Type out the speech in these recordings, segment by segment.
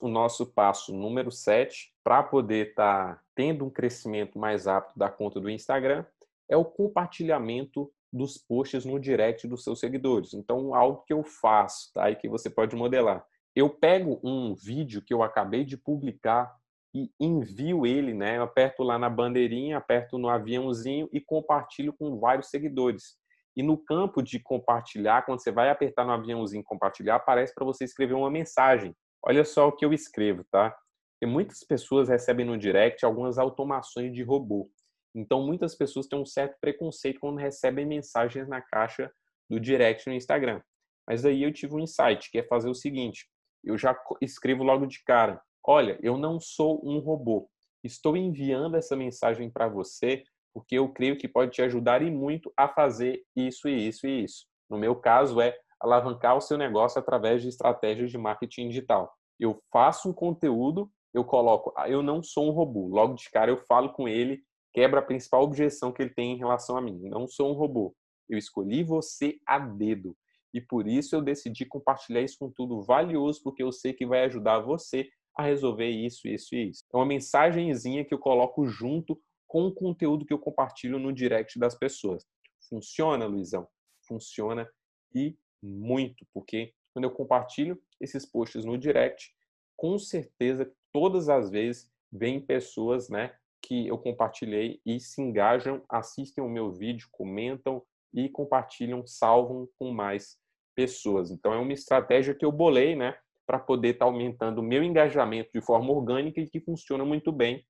o nosso passo número 7 para poder estar tá tendo um crescimento mais rápido da conta do Instagram é o compartilhamento dos posts no direct dos seus seguidores. Então, algo que eu faço, tá? E que você pode modelar. Eu pego um vídeo que eu acabei de publicar e envio ele, né? Eu aperto lá na bandeirinha, aperto no aviãozinho e compartilho com vários seguidores. E no campo de compartilhar, quando você vai apertar no aviãozinho compartilhar, aparece para você escrever uma mensagem. Olha só o que eu escrevo, tá? E muitas pessoas recebem no direct algumas automações de robô. Então, muitas pessoas têm um certo preconceito quando recebem mensagens na caixa do direct no Instagram. Mas aí eu tive um insight, que é fazer o seguinte: eu já escrevo logo de cara. Olha, eu não sou um robô. Estou enviando essa mensagem para você porque eu creio que pode te ajudar e muito a fazer isso e isso e isso. No meu caso é alavancar o seu negócio através de estratégias de marketing digital. Eu faço um conteúdo, eu coloco, ah, eu não sou um robô. Logo de cara eu falo com ele, quebra a principal objeção que ele tem em relação a mim. Não sou um robô. Eu escolhi você a dedo. E por isso eu decidi compartilhar isso com tudo valioso, porque eu sei que vai ajudar você a resolver isso, isso e isso. É uma mensagenzinha que eu coloco junto com o conteúdo que eu compartilho no direct das pessoas. Funciona, Luizão? Funciona e muito, porque quando eu compartilho esses posts no direct, com certeza todas as vezes vem pessoas, né, que eu compartilhei e se engajam, assistem o meu vídeo, comentam e compartilham, salvam com mais pessoas. Então é uma estratégia que eu bolei, né, para poder estar tá aumentando o meu engajamento de forma orgânica e que funciona muito bem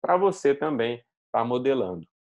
para você também estar tá modelando.